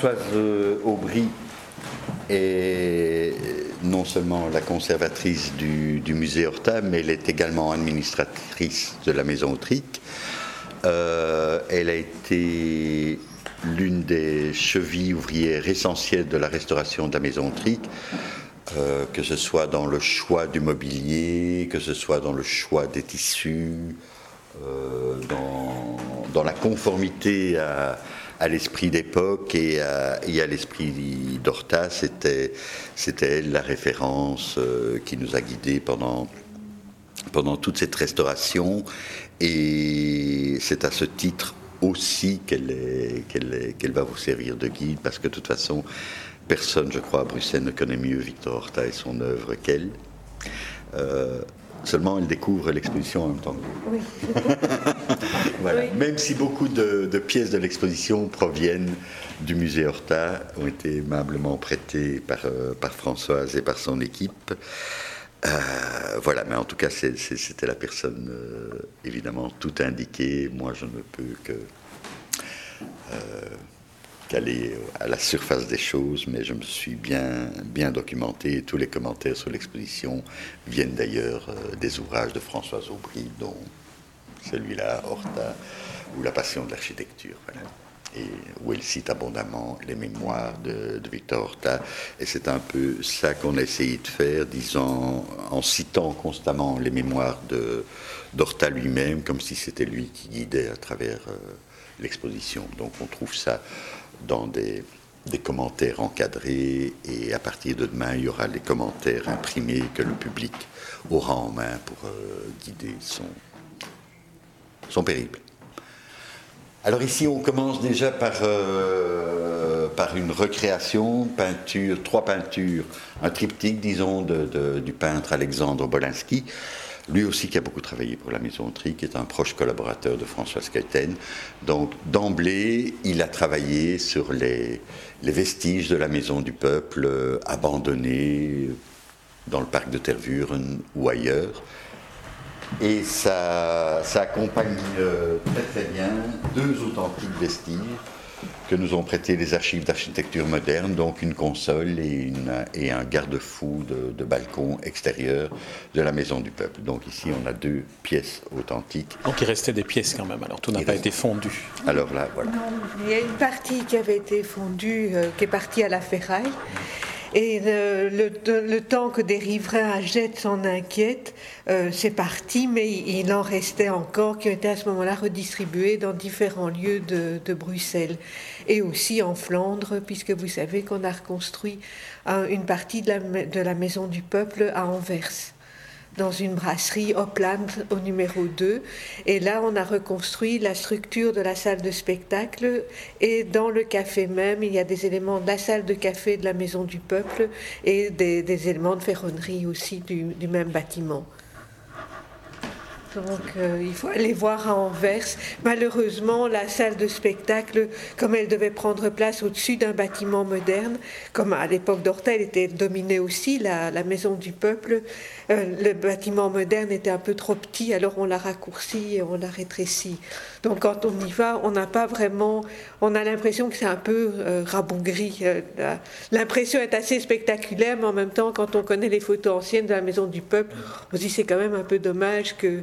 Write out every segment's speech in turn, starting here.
Françoise Aubry est non seulement la conservatrice du, musée Horta, mais elle est également administratrice de la maison Autrique. Euh, elle a été l'une des chevilles ouvrières essentielles de la restauration de la maison Autrique, euh, que ce soit dans le choix du mobilier, que ce soit dans le choix des tissus, euh, dans, dans, la conformité à, à l'esprit d'époque et à, l'esprit d'Horta. C'était, c'était elle la référence euh, qui nous a guidés pendant, pendant toute cette restauration. Et c'est à ce titre aussi qu'elle, qu'elle, qu'elle va vous servir de guide, parce que de toute façon, personne, je crois, à Bruxelles ne connaît mieux Victor Horta et son œuvre qu'elle. Euh, Seulement, elle découvre l'exposition en même temps. Oui. Même si beaucoup de, pièces de l'exposition proviennent du musée Horta, ont été aimablement prêtées par, euh, par Françoise et par son équipe. Euh, voilà, mais en tout cas, c'était la personne euh, évidemment tout indiquée. Moi, je ne peux que aller à la surface des choses, mais je me suis bien, bien documenté. Tous les commentaires sur l'exposition viennent d'ailleurs des ouvrages de Françoise Aubry, dont celui-là, Horta, ou La Passion de l'architecture. Et où elle cite abondamment les mémoires de, Victor Horta. Et c'est un peu ça qu'on a essayé de faire, disant, en citant constamment les mémoires d'Horta lui-même, comme si c'était lui qui guidait à travers euh, l'exposition. Donc on trouve ça dans des, commentaires encadrés et à partir de demain, il y aura les commentaires imprimés que le public aura en main pour euh, guider son, son périple. Alors ici, on commence déjà par, euh, par une recréation, peinture, trois peintures, un triptyque, disons, du peintre Alexandre Bolinski lui aussi qui a beaucoup travaillé pour la Maison Tri, qui est un proche collaborateur de François Skeuten. Donc d'emblée, il a travaillé sur les, vestiges de la Maison du Peuple abandonnés dans le parc de Tervuren ou ailleurs. Et ça, ça accompagne euh, très très bien deux authentiques vestiges que nous ont prêté les archives d'architecture moderne, donc une console et, et un garde-fou de, balcon extérieur de la Maison du Peuple. Donc ici, on a deux pièces authentiques. Donc il restait des pièces quand même, alors tout n'a pas été fondu. Alors là, voilà. il y a une partie qui avait été fondue, euh, qui est partie à la ferraille. Et le, temps que des riverains achètent s'en inquiètent, euh, c'est parti, mais il en restait encore qui ont été à ce moment-là redistribués dans différents lieux de, Bruxelles. Et aussi en Flandre, puisque vous savez qu'on a reconstruit une partie de la Maison du Peuple à Anvers dans une brasserie Opland au numéro 2. Et là, on a reconstruit la structure de la salle de spectacle. Et dans le café même, il y a des éléments de la salle de café de la Maison du Peuple et des, éléments de ferronnerie aussi du même bâtiment. Donc euh, il faut aller voir à Anvers. Malheureusement, la salle de spectacle, comme elle devait prendre place au-dessus d'un bâtiment moderne, comme à l'époque d'Horta, elle était dominée aussi, la, maison du peuple, euh, le bâtiment moderne était un peu trop petit, alors on l'a raccourci et on l'a rétréci. Donc quand on y va, on n'a pas vraiment, on a l'impression que c'est un peu euh, rabougri. L'impression est assez spectaculaire, mais en même temps, quand on connaît les photos anciennes de la maison du peuple, on se dit c'est quand même un peu dommage que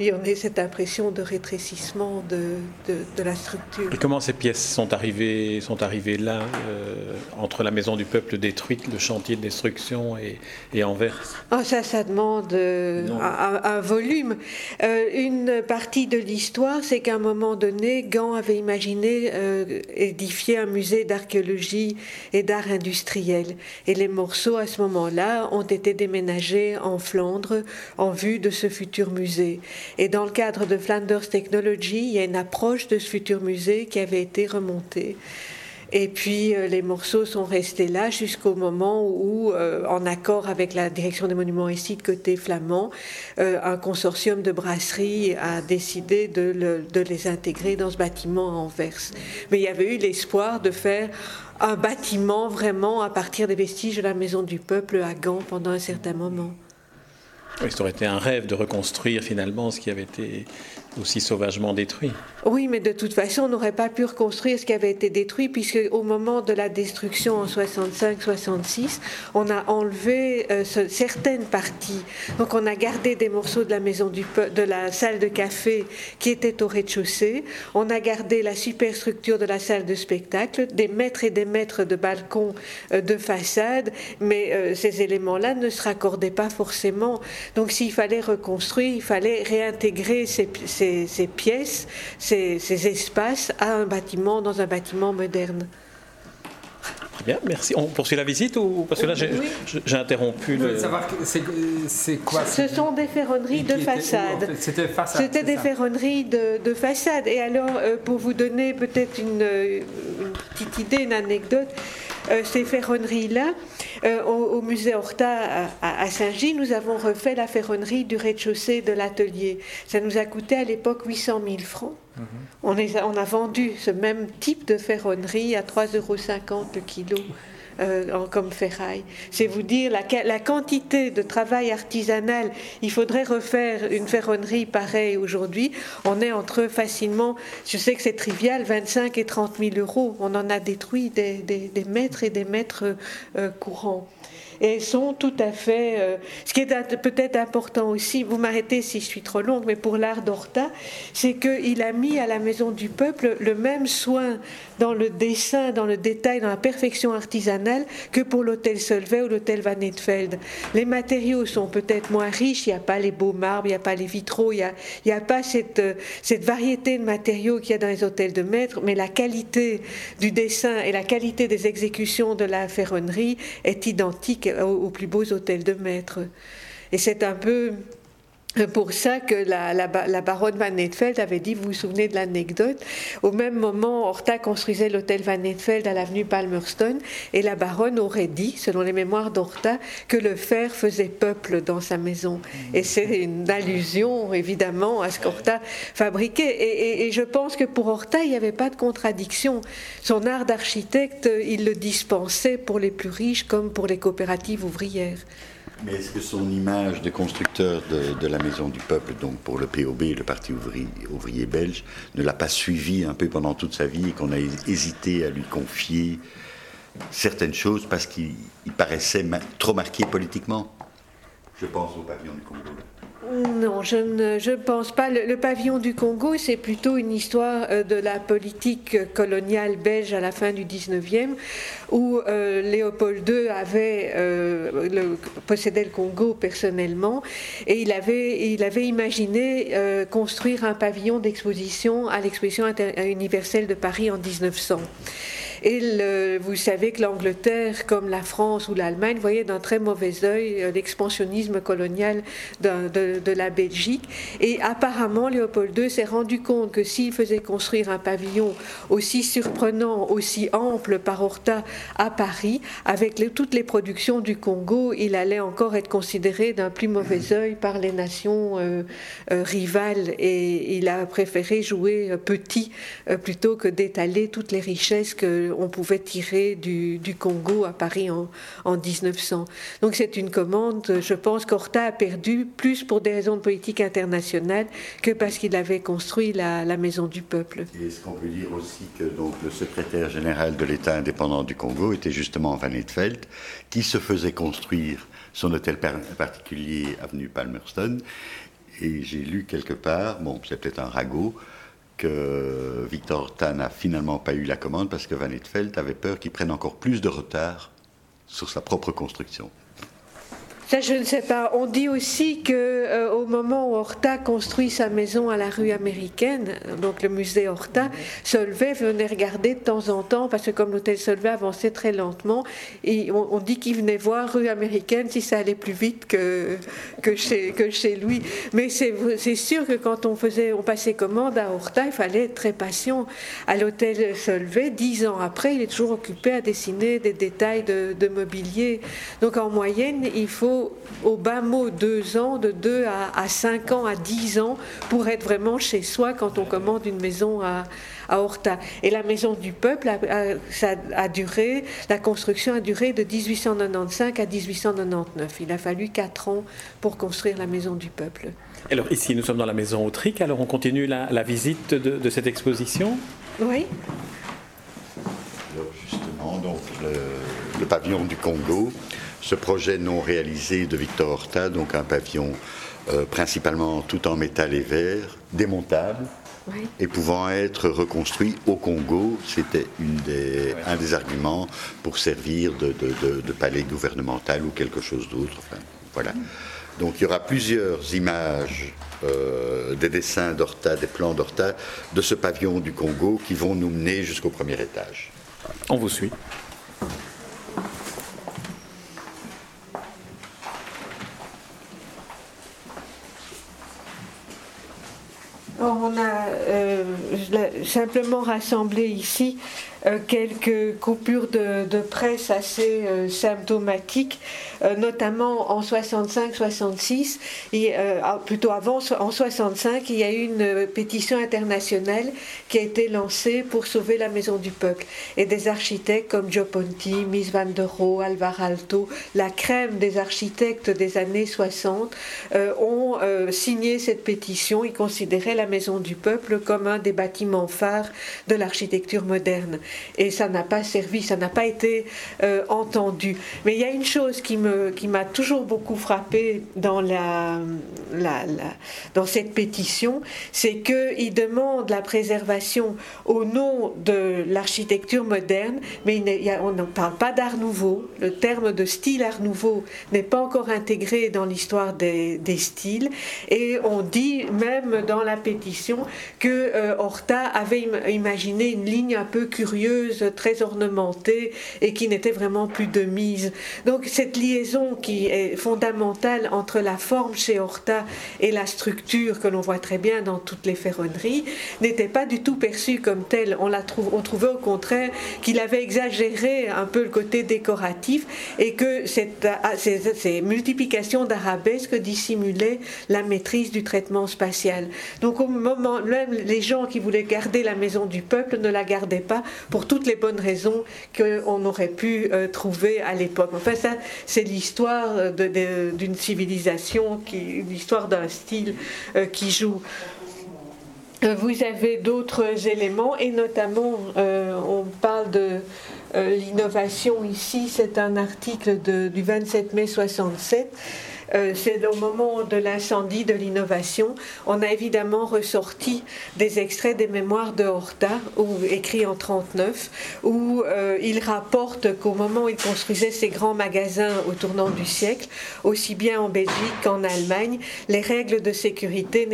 et on a cette impression de rétrécissement de, de, la structure. Et comment ces pièces sont arrivées, sont arrivées là, euh, entre la maison du peuple détruite, le chantier de destruction et, et Anvers? Oh, Ça, ça demande euh, un, volume. Euh, une partie de l'histoire, c'est qu'à un moment donné, Gand avait imaginé édifier un musée d'archéologie et d'art industriel. Et les morceaux, à ce moment-là, ont été déménagés en Flandre en vue de ce futur musée. Et dans le cadre de Flanders Technology, il y a une approche de ce futur musée qui avait été remontée. Et puis euh, les morceaux sont restés là jusqu'au moment où, euh, en accord avec la direction des monuments et sites côté flamand, euh, un consortium de brasseries a décidé de, de, les intégrer dans ce bâtiment à Anvers. Mais il y avait eu l'espoir de faire un bâtiment vraiment à partir des vestiges de la Maison du Peuple à Gand pendant un certain moment. Oui, ça aurait été un rêve de reconstruire finalement ce qui avait été aussi sauvagement détruit. Oui, mais de toute façon, on n'aurait pas pu reconstruire ce qui avait été détruit, puisque au moment de la destruction en 65-66, on a enlevé euh, certaines parties. Donc, on a gardé des morceaux de la maison de la salle de café qui était au rez-de-chaussée. On a gardé la superstructure de la salle de spectacle, des mètres et des mètres de balcons euh, de façade, mais euh, ces éléments-là ne se raccordaient pas forcément. Donc, s'il fallait reconstruire, il fallait réintégrer ces ces, pièces, ces, espaces à un bâtiment, dans un bâtiment moderne. Très bien, merci. On poursuit la visite ou parce que là j'ai interrompu le. c'est quoi Ce sont des ferronneries de façade. C'était des ferronneries de, façade. Et alors, euh, pour vous donner peut-être une, petite idée, une anecdote, euh, ces ferronneries-là, euh, au, musée Horta à, Saint-Gilles, nous avons refait la ferronnerie du rez-de-chaussée de l'atelier. Ça nous a coûté à l'époque 800 000 francs. Mhm. on, on, a vendu ce même type de ferronnerie à 3,50 euros le kilo. Euh, comme ferraille. C'est vous dire la, quantité de travail artisanal. Il faudrait refaire une ferronnerie pareille aujourd'hui. On est entre facilement, je sais que c'est trivial, 25 et 30 000 euros. On en a détruit des, mètres et des mètres euh, courants et sont tout à fait. Euh, ce qui est peut-être important aussi, vous m'arrêtez si je suis trop longue, mais pour l'art d'Horta, c'est qu'il a mis à la Maison du Peuple le même soin dans le dessin, dans le détail, dans la perfection artisanale que pour l'hôtel Solvay ou l'hôtel Van Etfeld. Les matériaux sont peut-être moins riches, il n'y a pas les beaux marbres, il n'y a pas les vitraux, il n'y a, pas cette, cette variété de matériaux qu'il y a dans les hôtels de maître, mais la qualité du dessin et la qualité des exécutions de la ferronnerie est identique aux, plus beaux hôtels de maître. Et c'est un peu pour ça que la, la, baronne Van Netfeld avait dit, vous vous souvenez de l'anecdote, au même moment, Horta construisait l'hôtel Van Netfeld à l'avenue Palmerston, et la baronne aurait dit, selon les mémoires d'Horta, que le fer faisait peuple dans sa maison. Et c'est une allusion, évidemment, à ce qu'Horta fabriquait. Et, et, je pense que pour Horta, il n'y avait pas de contradiction. Son art d'architecte, il le dispensait pour les plus riches comme pour les coopératives ouvrières. Mais est-ce que son image de constructeur de, la Maison du Peuple, donc pour le POB, le Parti ouvrier, belge, ne l'a pas suivi un peu pendant toute sa vie et qu'on a hésité à lui confier certaines choses parce qu'il paraissait trop marqué politiquement? Je pense au pavillon du Congo. Non, je ne pense pas. Le, pavillon du Congo, c'est plutôt une histoire euh, de la politique coloniale belge à la fin du 19e, où euh, Léopold II avait, euh, possédait le Congo personnellement, et il avait, il avait imaginé construire un pavillon d'exposition à l'exposition universelle de Paris en 1900. Et vous savez que l'Angleterre, comme la France ou l'Allemagne, voyait d'un très mauvais œil euh, l'expansionnisme colonial de, de, la Belgique. Et apparemment, Léopold II s'est rendu compte que s'il faisait construire un pavillon aussi surprenant, aussi ample par Horta à Paris, avec toutes les productions du Congo, il allait encore être considéré d'un plus mauvais œil par les nations euh, euh, rivales. Et il a préféré jouer petit plutôt que d'étaler toutes les richesses que on pouvait tirer du, Congo à Paris en, 1900. Donc c'est une commande, je pense qu'Horta a perdu plus pour des raisons de politique internationale que parce qu'il avait construit la, Maison du Peuple. est-ce qu'on peut dire aussi que donc, le secrétaire général de l'État indépendant du Congo était justement Van Etfeld, qui se faisait construire son hôtel particulier avenue Palmerston? Et j'ai lu quelque part, bon, c'est peut-être un ragot, que Victor Tan n'a finalement pas eu la commande parce que Van Etfeld avait peur qu'il prenne encore plus de retard sur sa propre construction. Ça, je ne sais pas. On dit aussi que euh, au moment où Horta construit sa maison à la rue américaine, donc le musée Horta, Solvay venait regarder de temps en temps, parce que comme l'hôtel Solvay avançait très lentement, et on, dit qu'il venait voir rue américaine si ça allait plus vite que, que, chez, que chez lui. Mais c'est sûr que quand on, faisait, on passait commande à Horta, il fallait être très patient. À l'hôtel Solvay, dix ans après, il est toujours occupé à dessiner des détails de, de mobilier. Donc en moyenne, il faut faut au bas mot deux ans, de deux à, cinq ans, à dix ans, pour être vraiment chez soi quand on commande une maison à, à Horta. Et la maison du peuple a, ça a duré, la construction a duré de 1895 à 1899. Il a fallu quatre ans pour construire la maison du peuple. Alors ici, nous sommes dans la maison Autrique, alors on continue la, visite de, cette exposition? Oui. Alors justement, donc le, pavillon du Congo, ce projet non réalisé de Victor Horta, donc un pavillon euh, principalement tout en métal et verre, démontable, et pouvant être reconstruit au Congo. C'était un des arguments pour servir de, palais gouvernemental ou quelque chose d'autre. voilà. Donc il y aura plusieurs images euh, des dessins d'Horta, des plans d'Horta de ce pavillon du Congo qui vont nous mener jusqu'au premier étage. On vous suit. On a euh, simplement rassemblé ici euh, quelques coupures de, presse assez euh, symptomatiques, notamment en 65-66, et ah, plutôt avant, en 65, il y a eu une pétition internationale qui a été lancée pour sauver la Maison du Peuple. Et des architectes comme Joe Ponti, Miss Van der Rohe, Alvar Alto, la crème des architectes des années 60, ont signé cette pétition. Ils considéraient la Maison du Peuple comme un des bâtiments phares de l'architecture moderne et ça n'a pas servi, ça n'a pas été euh, entendu. Mais il y a une chose qui me qui m'a toujours beaucoup frappé dans la, dans cette pétition, c'est qu'il demande la préservation au nom de l'architecture moderne, mais on n'en parle pas d'art nouveau. Le terme de style art nouveau n'est pas encore intégré dans l'histoire des, des, styles, et on dit même dans la pétition que euh, Horta avait imaginé une ligne un peu curieuse très ornementée et qui n'était vraiment plus de mise. Donc cette liaison qui est fondamentale entre la forme chez Horta et la structure que l'on voit très bien dans toutes les ferronneries n'était pas du tout perçue comme telle. On, trouvait au contraire qu'il avait exagéré un peu le côté décoratif et que ah, ces, ces multiplications d'arabesques dissimulaient la maîtrise du traitement spatial. Donc au moment même les gens qui voulaient garder la maison du peuple ne la gardaient pas pour toutes les bonnes raisons qu'on aurait pu euh, trouver à l'époque. Enfin, ça, c'est l'histoire d'une civilisation, l'histoire d'un style euh, qui joue. Euh, vous avez d'autres éléments et notamment on parle de l'innovation ici, c'est un article du 27 mai 67 euh, c'est au moment de l'incendie de l'innovation. On a évidemment ressorti des extraits des mémoires de Horta, écrits en 39, où euh, il rapporte qu'au moment où il construisait ses grands magasins au tournant du siècle, aussi bien en Belgique qu'en Allemagne, les règles de sécurité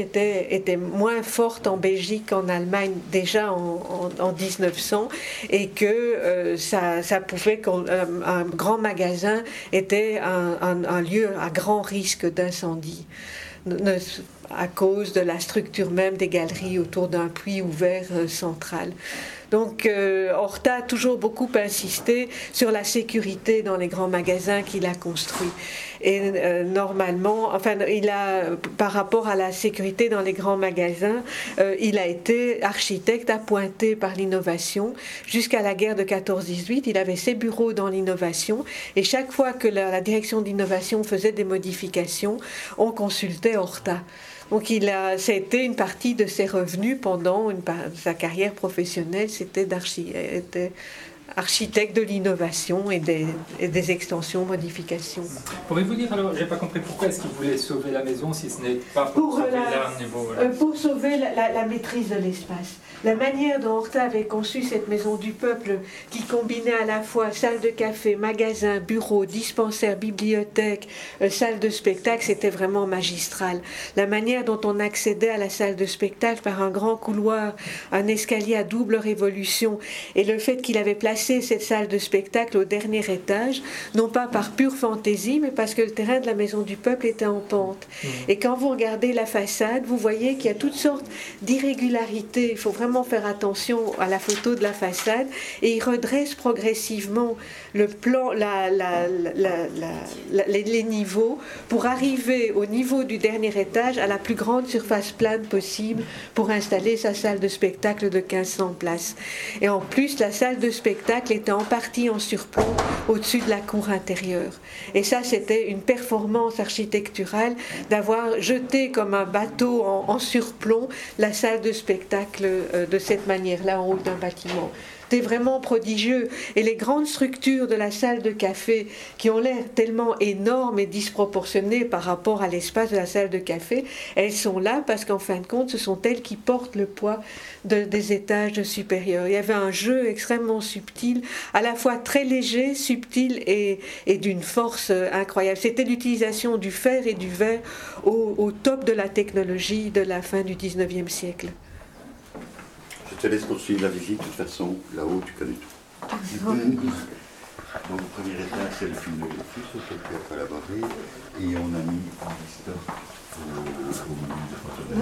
étaient, moins fortes en Belgique qu'en Allemagne déjà en, 1900 et que euh, ça, pouvait qu'un grand magasin était un, un lieu à grand risque d'incendie à cause de la structure même des galeries autour d'un puits ouvert euh, central. Donc euh, Horta a toujours beaucoup insisté sur la sécurité dans les grands magasins qu'il a construits. Et euh, normalement, enfin, il a, par rapport à la sécurité dans les grands magasins, euh, il a été architecte appointé par l'innovation. Jusqu'à la guerre de 14-18, il avait ses bureaux dans l'innovation. Et chaque fois que la, direction d'innovation faisait des modifications, on consultait Horta. Donc il a, c'était une partie de ses revenus pendant sa carrière professionnelle, c'était architecte de l'innovation et des, des, extensions, modifications. Pourriez-vous dire alors, j'ai pas compris pourquoi est-ce qu'il voulait sauver la maison si ce n'est pas pour, sauver niveau, euh, Pour sauver la, la maîtrise de l'espace. La manière dont Horta avait conçu cette maison du peuple, qui combinait à la fois salle de café, magasin, bureau, dispensaire, bibliothèque, euh, salle de spectacle, c'était vraiment magistral. La manière dont on accédait à la salle de spectacle par un grand couloir, un escalier à double révolution, et le fait qu'il avait placé placer cette salle de spectacle au dernier étage, non pas par pure fantaisie, mais parce que le terrain de la Maison du Peuple était en pente. Mmh. Et quand vous regardez la façade, vous voyez qu'il y a toutes sortes d'irrégularités. Il faut vraiment faire attention à la photo de la façade. Et il redresse progressivement le plan, la, les niveaux pour arriver au niveau du dernier étage à la plus grande surface plane possible pour installer sa salle de spectacle de 1500 places. Et en plus, la salle de spectacle était en partie en surplomb au-dessus de la cour intérieure. Et ça, c'était une performance architecturale d'avoir jeté comme un bateau en, surplomb la salle de spectacle euh, de cette manière-là en haut d'un bâtiment. C'est vraiment prodigieux. Et les grandes structures de la salle de café, qui ont l'air tellement énormes et disproportionnées par rapport à l'espace de la salle de café, elles sont là parce qu'en fin de compte, ce sont elles qui portent le poids des étages supérieurs. Il y avait un jeu extrêmement subtil, à la fois très léger, subtil et, d'une force incroyable. C'était l'utilisation du fer et du verre au, au top de la technologie de la fin du 19e siècle. Je te laisse poursuivre la visite, de toute façon, là-haut, tu connais tout. Donc, le premier étage, c'est le film de l'édifice auquel tu as collaboré, et on a mis en stock au, au de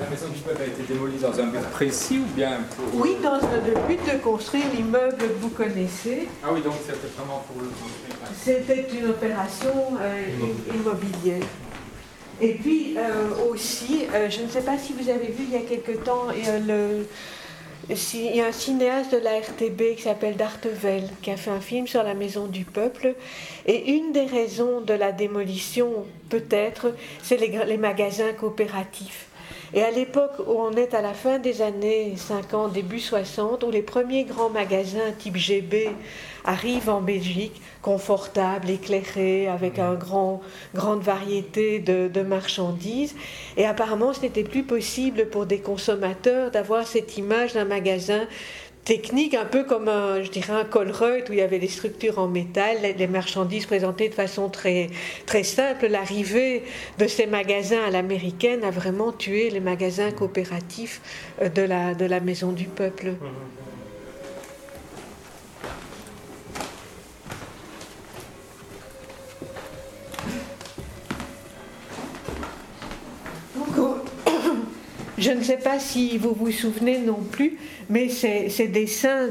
La maison du peuple a été démolie dans un but précis ou bien pour... Oui, dans le but de construire l'immeuble que vous connaissez. Ah oui, donc c'était vraiment pour le construire. C'était une opération euh, immobilière. Et puis euh, aussi, euh, je ne sais pas si vous avez vu il y a quelque temps, il y a, un cinéaste de la RTB qui s'appelle Dartevel, qui a fait un film sur la maison du peuple. Et une des raisons de la démolition, peut-être, c'est les, les magasins coopératifs. Et à l'époque où on est à la fin des années 50, début 60, où les premiers grands magasins type GB arrivent en Belgique, confortables, éclairés, avec une grand, grande variété de, de, marchandises. Et apparemment, ce n'était plus possible pour des consommateurs d'avoir cette image d'un magasin technique, un peu comme un, je dirais un Colruyt où il y avait des structures en métal, les marchandises présentées de façon très, très simple. L'arrivée de ces magasins à l'américaine a vraiment tué les magasins coopératifs euh, de la, de la Maison du Peuple. Je ne sais pas si vous vous souvenez non plus, mais ces, dessins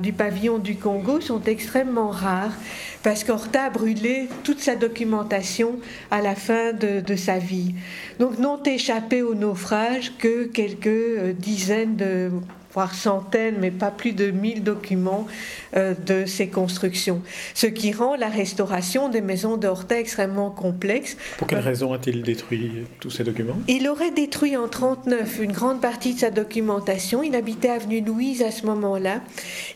du pavillon du Congo sont extrêmement rares parce qu'Horta a brûlé toute sa documentation à la fin de, de sa vie. Donc n'ont échappé au naufrage que quelques euh, dizaines de voire centaines, mais pas plus de 1000 documents euh, de ces constructions. Ce qui rend la restauration des maisons d'Horta extrêmement complexe. Pour quelle raison a-t-il détruit tous ces documents? Il aurait détruit en 1939 une grande partie de sa documentation. Il habitait avenue Louise à ce moment-là.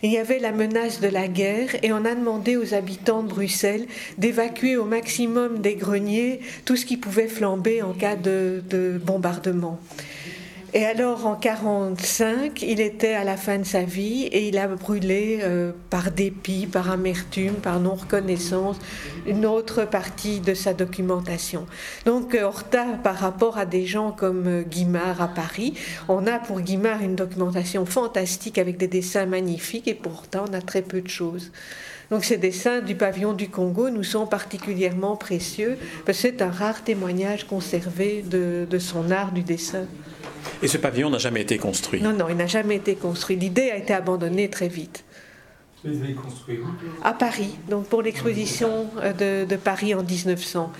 Il y avait la menace de la guerre et on a demandé aux habitants de Bruxelles d'évacuer au maximum des greniers tout ce qui pouvait flamber en cas de, de bombardement. Et alors en 45, il était à la fin de sa vie et il a brûlé euh, par dépit, par amertume, par non-reconnaissance, une autre partie de sa documentation. Donc Horta, par rapport à des gens comme euh, Guimard à Paris, on a pour Guimard une documentation fantastique avec des dessins magnifiques et pourtant on a très peu de choses. Donc ces dessins du pavillon du Congo nous sont particulièrement précieux parce que c'est un rare témoignage conservé de son art du dessin. Et ce pavillon n'a jamais été construit Non, non, il n'a jamais été construit. L'idée a été abandonnée très vite. Vous avez construit où À Paris, donc pour l'exposition euh, de, Paris en 1900.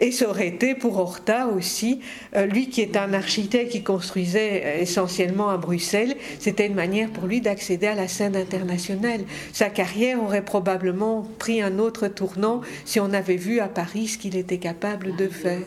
Et ça aurait été pour Horta aussi, euh, lui qui est un architecte qui construisait euh, essentiellement à Bruxelles, c'était une manière pour lui d'accéder à la scène internationale. Sa carrière aurait probablement pris un autre tournant si on avait vu à Paris ce qu'il était capable de faire.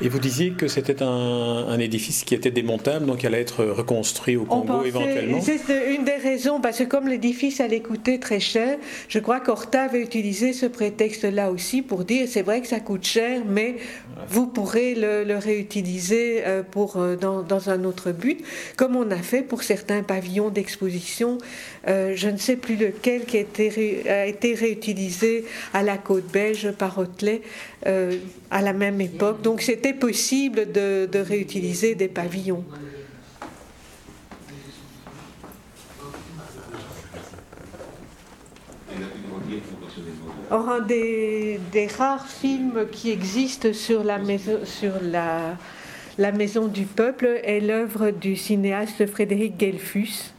Et vous disiez que c'était un, édifice qui était démontable, donc il allait être reconstruit au Congo éventuellement C'est une des raisons, parce que comme l'édifice allait coûter très cher, je crois qu'Horta avait utilisé ce prétexte-là aussi pour dire c'est vrai que ça coûte cher, mais vous pourrez le, réutiliser euh, pour, euh, dans, un autre but, comme on a fait pour certains pavillons d'exposition. Euh, je ne sais plus lequel qui a été, a été réutilisé à la côte belge par Hotelet à la même époque. Donc c'était possible de, réutiliser des pavillons. Or, un des, rares films qui existent sur la maison, sur la, la maison du peuple est l'œuvre du cinéaste Frédéric Gelfus,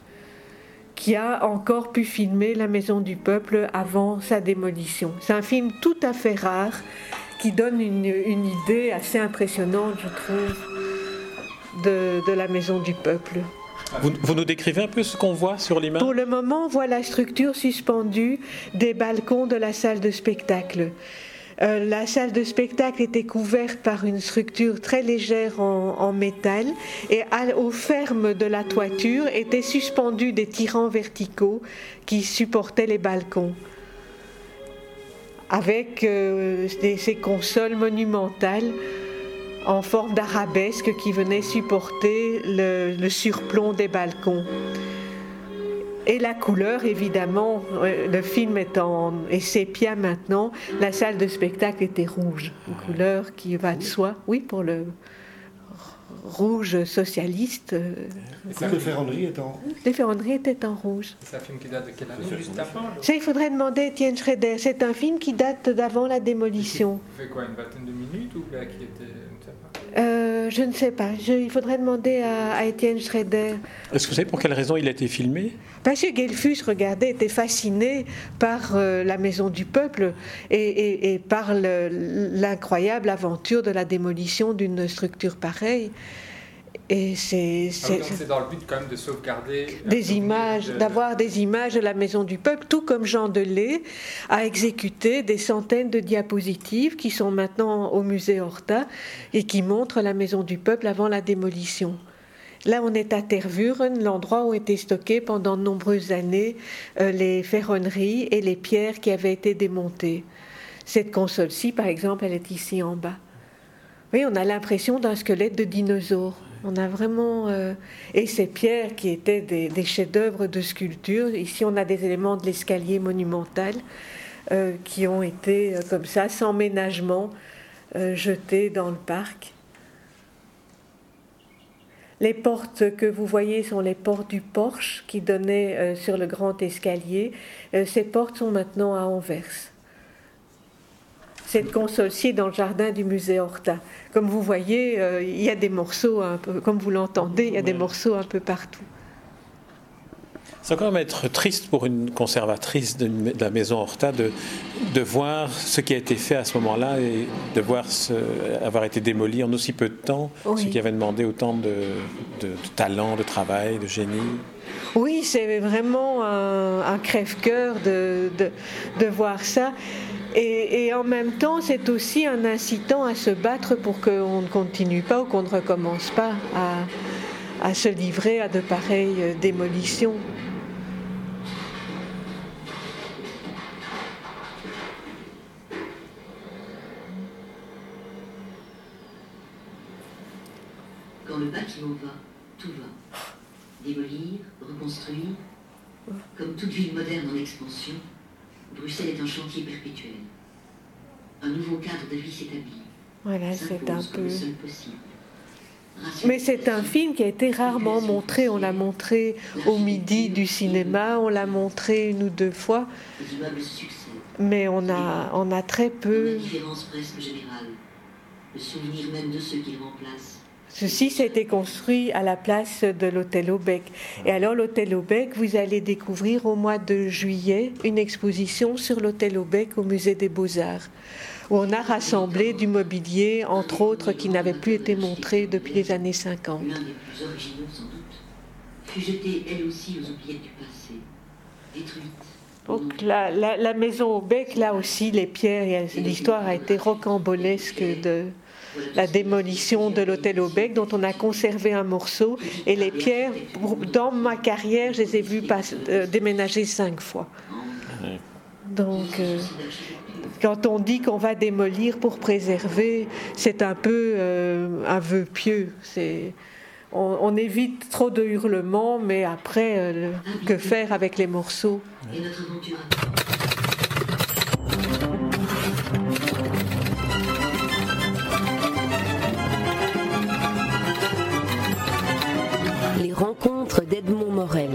qui a encore pu filmer la maison du peuple avant sa démolition. C'est un film tout à fait rare qui donne une, une idée assez impressionnante, je trouve, de, de la maison du peuple. Vous, nous décrivez un peu ce qu'on voit sur l'image? Pour le moment, on voit la structure suspendue des balcons de la salle de spectacle. Euh, la salle de spectacle était couverte par une structure très légère en, métal et au ferme de la toiture étaient suspendus des tirants verticaux qui supportaient les balcons avec euh, ces consoles monumentales en forme d'arabesque qui venait supporter le, surplomb des balcons. Et la couleur, évidemment, euh, le film est en sépia maintenant, la salle de spectacle était rouge, une couleur qui va de soi, oui, pour le rouge socialiste. les ferronneries étaient en rouge Les ferronneries étaient en rouge. C'est un film qui date de quelle année Juste avant Ça, il faudrait demander à Étienne Schrader. C'est un film qui date d'avant la démolition. Il fait quoi, une vingtaine de minutes ou bien qui était euh, je ne sais pas. il faudrait demander à, Étienne Schrader. Est-ce que vous savez pour quelle raison il a été filmé? Parce que Gelfus, regardez, était fasciné par euh, la maison du peuple et, par l'incroyable aventure de la démolition d'une structure pareille. Et c'est ah dans le but quand même de sauvegarder des images, d'avoir des images de la Maison du Peuple, tout comme Jean Delay a exécuté des centaines de diapositives qui sont maintenant au musée Horta et qui montrent la Maison du Peuple avant la démolition. Là, on est à Tervuren, l'endroit où étaient stockées pendant de nombreuses années euh, les ferronneries et les pierres qui avaient été démontées. Cette console-ci, par exemple, elle est ici en bas. Oui, on a l'impression d'un squelette de dinosaure. On a vraiment. Euh, et ces pierres qui étaient des, chefs-d'œuvre de sculpture. Ici, on a des éléments de l'escalier monumental euh, qui ont été, euh, comme ça, sans ménagement, jetés dans le parc. Les portes que vous voyez sont les portes du porche qui donnaient sur le grand escalier. ces portes sont maintenant à Anvers cette console-ci dans le jardin du musée Horta. Comme vous voyez, euh, il y a des morceaux, un peu, comme vous l'entendez, il y a des morceaux un peu partout. Ça va quand même être triste pour une conservatrice de, la maison Horta de, de, voir ce qui a été fait à ce moment-là et de voir ce, avoir été démoli en aussi peu de temps, ce qui avait demandé autant de, de, talent, de travail, de génie. Oui, c'est vraiment un, un crève-cœur de, de, voir ça. Et, en même temps, c'est aussi un incitant à se battre pour qu'on ne continue pas ou qu'on ne recommence pas à, se livrer à de pareilles démolitions. Quand le bâtiment va, tout va. Démolir, reconstruire, comme toute ville moderne en expansion, Bruxelles est un chantier perpétuel. Un nouveau cadre de vie s'établit. Voilà, c'est un peu. Mais c'est un film qui a été rarement montré. On l'a montré au midi du cinéma, on l'a montré une ou deux fois. Mais on a, on a très peu. Le souvenir même de ceux qui le remplacent Ceci, ça a été construit à la place de l'hôtel Aubec. Et alors, l'hôtel Aubec, vous allez découvrir au mois de juillet une exposition sur l'hôtel Aubec au musée des Beaux-Arts, où on a rassemblé du mobilier, entre autres, qui n'avait plus été montré depuis les années 50. L'un des plus originaux, sans doute, fut jeté elle aussi aux oubliettes du passé, détruite. Donc la, la, la maison Aubec, là aussi, les pierres, l'histoire a été rocambolesque de, la démolition de l'hôtel Aubec, dont on a conservé un morceau. Et les pierres, dans ma carrière, je les ai vues euh, déménager cinq fois. Donc, euh, quand on dit qu'on va démolir pour préserver, c'est un peu euh, un vœu pieux. On, évite trop de hurlements, mais après, que faire avec les morceaux? d'Edmond Morel.